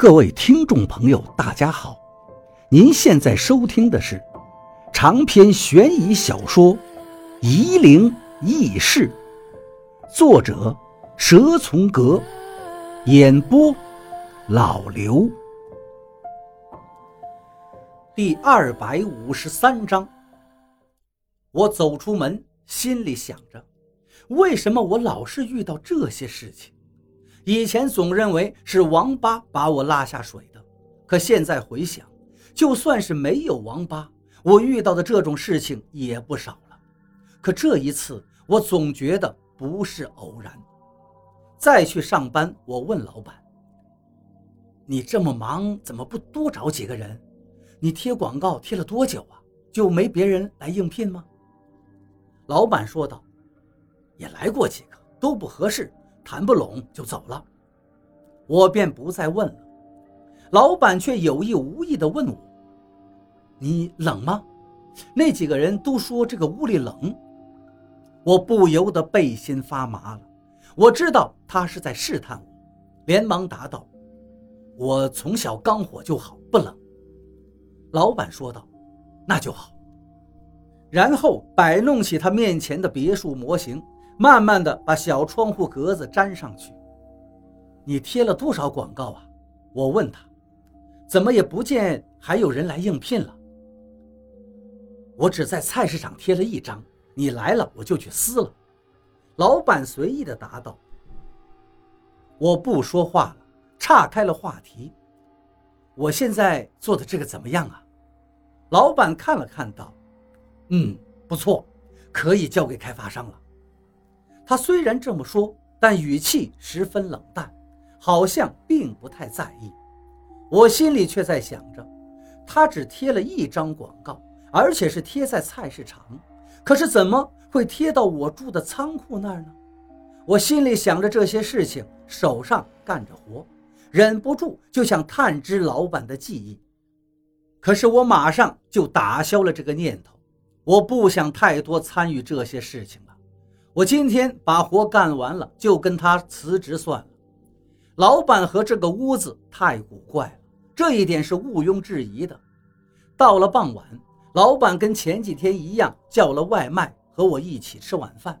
各位听众朋友，大家好！您现在收听的是长篇悬疑小说《夷陵轶事》，作者蛇从阁，演播老刘。第二百五十三章，我走出门，心里想着：为什么我老是遇到这些事情？以前总认为是王八把我拉下水的，可现在回想，就算是没有王八，我遇到的这种事情也不少了。可这一次，我总觉得不是偶然。再去上班，我问老板：“你这么忙，怎么不多找几个人？你贴广告贴了多久啊？就没别人来应聘吗？”老板说道：“也来过几个，都不合适。”谈不拢就走了，我便不再问了。老板却有意无意地问我：“你冷吗？”那几个人都说这个屋里冷，我不由得背心发麻了。我知道他是在试探我，连忙答道：“我从小刚火就好，不冷。”老板说道：“那就好。”然后摆弄起他面前的别墅模型。慢慢的把小窗户格子粘上去。你贴了多少广告啊？我问他，怎么也不见还有人来应聘了。我只在菜市场贴了一张，你来了我就去撕了。老板随意的答道。我不说话了，岔开了话题。我现在做的这个怎么样啊？老板看了看道，嗯，不错，可以交给开发商了。他虽然这么说，但语气十分冷淡，好像并不太在意。我心里却在想着，他只贴了一张广告，而且是贴在菜市场，可是怎么会贴到我住的仓库那儿呢？我心里想着这些事情，手上干着活，忍不住就想探知老板的记忆。可是我马上就打消了这个念头，我不想太多参与这些事情了。我今天把活干完了，就跟他辞职算了。老板和这个屋子太古怪了，这一点是毋庸置疑的。到了傍晚，老板跟前几天一样叫了外卖，和我一起吃晚饭。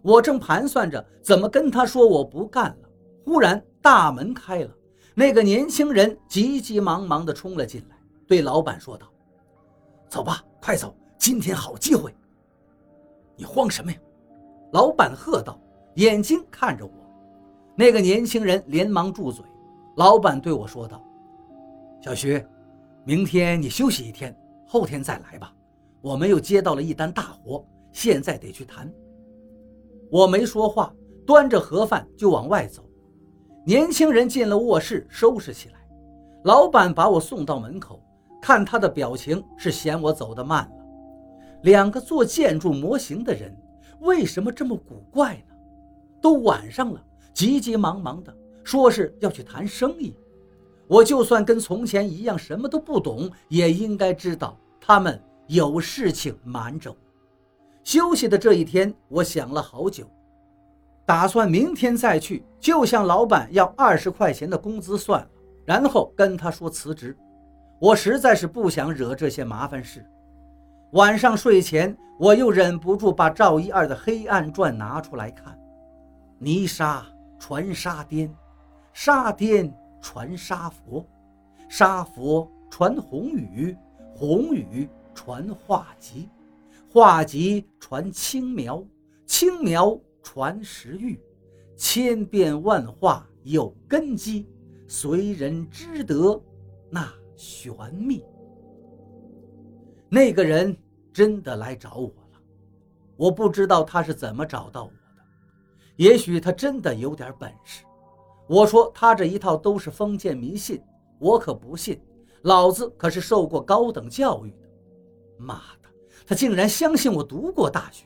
我正盘算着怎么跟他说我不干了，忽然大门开了，那个年轻人急急忙忙地冲了进来，对老板说道：“走吧，快走，今天好机会。你慌什么呀？”老板喝道，眼睛看着我。那个年轻人连忙住嘴。老板对我说道：“小徐，明天你休息一天，后天再来吧。我们又接到了一单大活，现在得去谈。”我没说话，端着盒饭就往外走。年轻人进了卧室，收拾起来。老板把我送到门口，看他的表情是嫌我走得慢了。两个做建筑模型的人。为什么这么古怪呢？都晚上了，急急忙忙的说是要去谈生意。我就算跟从前一样什么都不懂，也应该知道他们有事情瞒着我。休息的这一天，我想了好久，打算明天再去，就向老板要二十块钱的工资算了，然后跟他说辞职。我实在是不想惹这些麻烦事。晚上睡前，我又忍不住把赵一二的《黑暗传》拿出来看。泥沙传沙颠，沙颠传沙佛，沙佛传红雨，红雨传画集，画集传青苗，青苗传石玉，千变万化有根基，随人知得那玄秘。那个人真的来找我了，我不知道他是怎么找到我的，也许他真的有点本事。我说他这一套都是封建迷信，我可不信，老子可是受过高等教育的。妈的，他竟然相信我读过大学，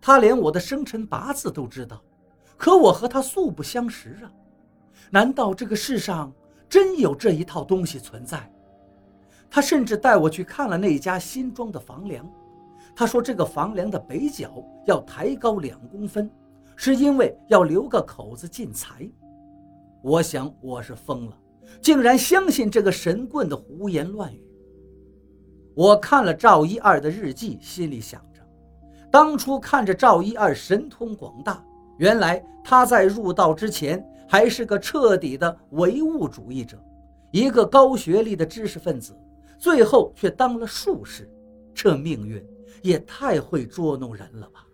他连我的生辰八字都知道，可我和他素不相识啊！难道这个世上真有这一套东西存在？他甚至带我去看了那家新装的房梁，他说这个房梁的北角要抬高两公分，是因为要留个口子进财。我想我是疯了，竟然相信这个神棍的胡言乱语。我看了赵一二的日记，心里想着，当初看着赵一二神通广大，原来他在入道之前还是个彻底的唯物主义者，一个高学历的知识分子，最后却当了术士，这命运也太会捉弄人了吧！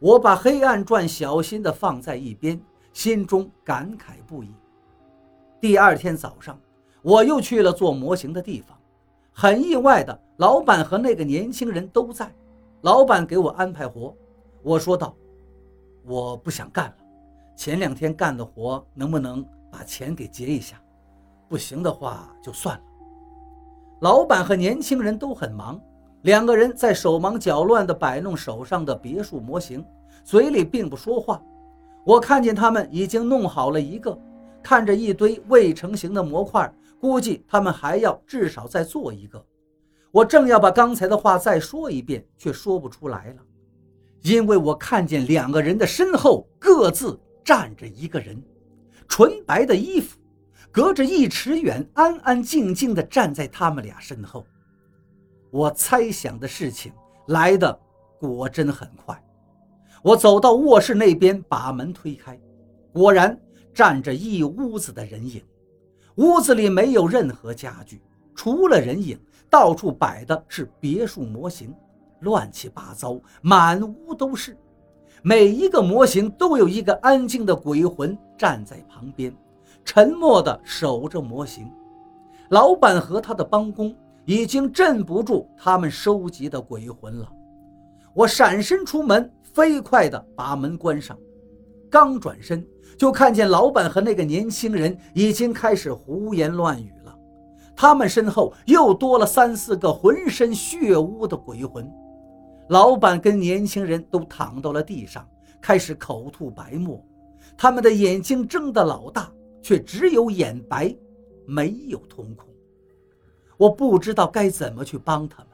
我把《黑暗传》小心地放在一边，心中感慨不已。第二天早上，我又去了做模型的地方。很意外的，老板和那个年轻人都在。老板给我安排活，我说道：“我不想干了，前两天干的活能不能把钱给结一下？不行的话就算了。”老板和年轻人都很忙，两个人在手忙脚乱地摆弄手上的别墅模型，嘴里并不说话。我看见他们已经弄好了一个，看着一堆未成型的模块。估计他们还要至少再做一个。我正要把刚才的话再说一遍，却说不出来了，因为我看见两个人的身后各自站着一个人，纯白的衣服，隔着一尺远，安安静静地站在他们俩身后。我猜想的事情来的果真很快。我走到卧室那边，把门推开，果然站着一屋子的人影。屋子里没有任何家具，除了人影，到处摆的是别墅模型，乱七八糟，满屋都是。每一个模型都有一个安静的鬼魂站在旁边，沉默地守着模型。老板和他的帮工已经镇不住他们收集的鬼魂了。我闪身出门，飞快地把门关上。刚转身，就看见老板和那个年轻人已经开始胡言乱语了。他们身后又多了三四个浑身血污的鬼魂。老板跟年轻人都躺到了地上，开始口吐白沫。他们的眼睛睁得老大，却只有眼白，没有瞳孔。我不知道该怎么去帮他们。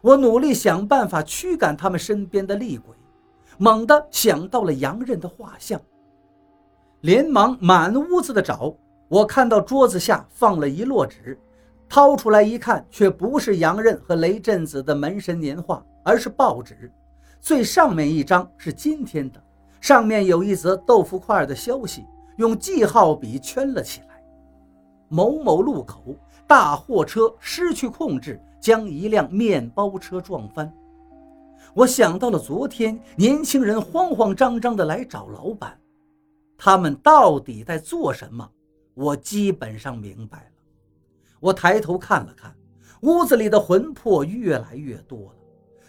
我努力想办法驱赶他们身边的厉鬼。猛地想到了洋人的画像，连忙满屋子的找。我看到桌子下放了一摞纸，掏出来一看，却不是洋人和雷震子的门神年画，而是报纸。最上面一张是今天的，上面有一则豆腐块的消息，用记号笔圈了起来：某某路口大货车失去控制，将一辆面包车撞翻。我想到了昨天年轻人慌慌张张地来找老板，他们到底在做什么？我基本上明白了。我抬头看了看，屋子里的魂魄越来越多了，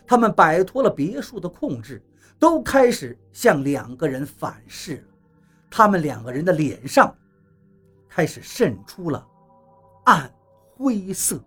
他们摆脱了别墅的控制，都开始向两个人反噬了。他们两个人的脸上开始渗出了暗灰色。